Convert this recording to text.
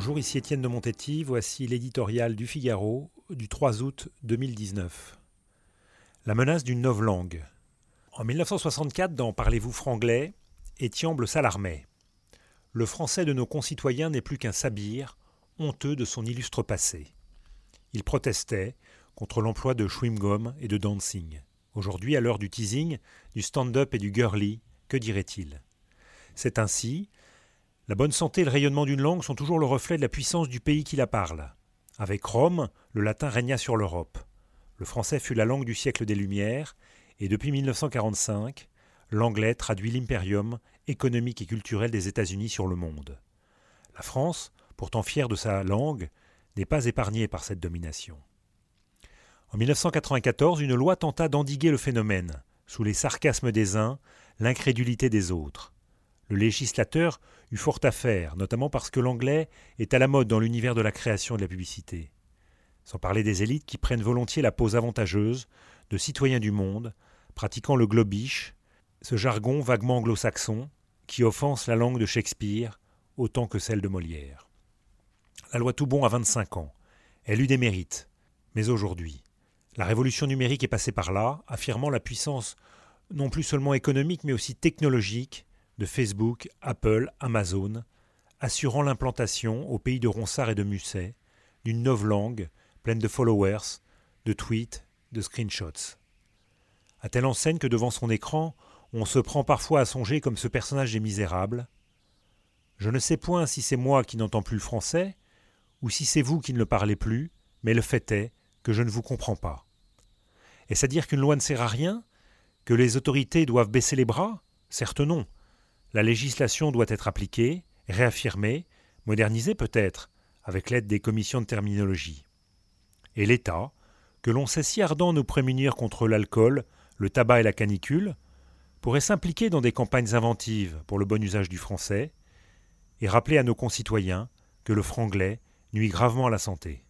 Bonjour, ici Étienne de Montetti. Voici l'éditorial du Figaro du 3 août 2019. La menace d'une langue. En 1964, dans Parlez-vous franglais, Étiamble s'alarmait. Le français de nos concitoyens n'est plus qu'un sabir, honteux de son illustre passé. Il protestait contre l'emploi de chewing-gum et de dancing. Aujourd'hui, à l'heure du teasing, du stand-up et du girly, que dirait-il? C'est ainsi, la bonne santé et le rayonnement d'une langue sont toujours le reflet de la puissance du pays qui la parle. Avec Rome, le latin régna sur l'Europe. Le français fut la langue du siècle des Lumières, et depuis 1945, l'anglais traduit l'impérium économique et culturel des États-Unis sur le monde. La France, pourtant fière de sa langue, n'est pas épargnée par cette domination. En 1994, une loi tenta d'endiguer le phénomène, sous les sarcasmes des uns, l'incrédulité des autres. Le législateur eut fort à faire, notamment parce que l'anglais est à la mode dans l'univers de la création et de la publicité. Sans parler des élites qui prennent volontiers la pose avantageuse de citoyens du monde, pratiquant le globish, ce jargon vaguement anglo-saxon qui offense la langue de Shakespeare autant que celle de Molière. La loi Toubon a 25 ans. Elle eut des mérites. Mais aujourd'hui, la révolution numérique est passée par là, affirmant la puissance non plus seulement économique mais aussi technologique de Facebook, Apple, Amazon, assurant l'implantation au pays de Ronsard et de Musset d'une langue pleine de followers, de tweets, de screenshots. À telle enseigne que devant son écran, on se prend parfois à songer comme ce personnage des Misérables. Je ne sais point si c'est moi qui n'entends plus le français, ou si c'est vous qui ne le parlez plus, mais le fait est que je ne vous comprends pas. Est-ce à dire qu'une loi ne sert à rien? Que les autorités doivent baisser les bras? Certes non. La législation doit être appliquée, réaffirmée, modernisée peut-être, avec l'aide des commissions de terminologie. Et l'État, que l'on sait si ardent nous prémunir contre l'alcool, le tabac et la canicule, pourrait s'impliquer dans des campagnes inventives pour le bon usage du français, et rappeler à nos concitoyens que le franglais nuit gravement à la santé.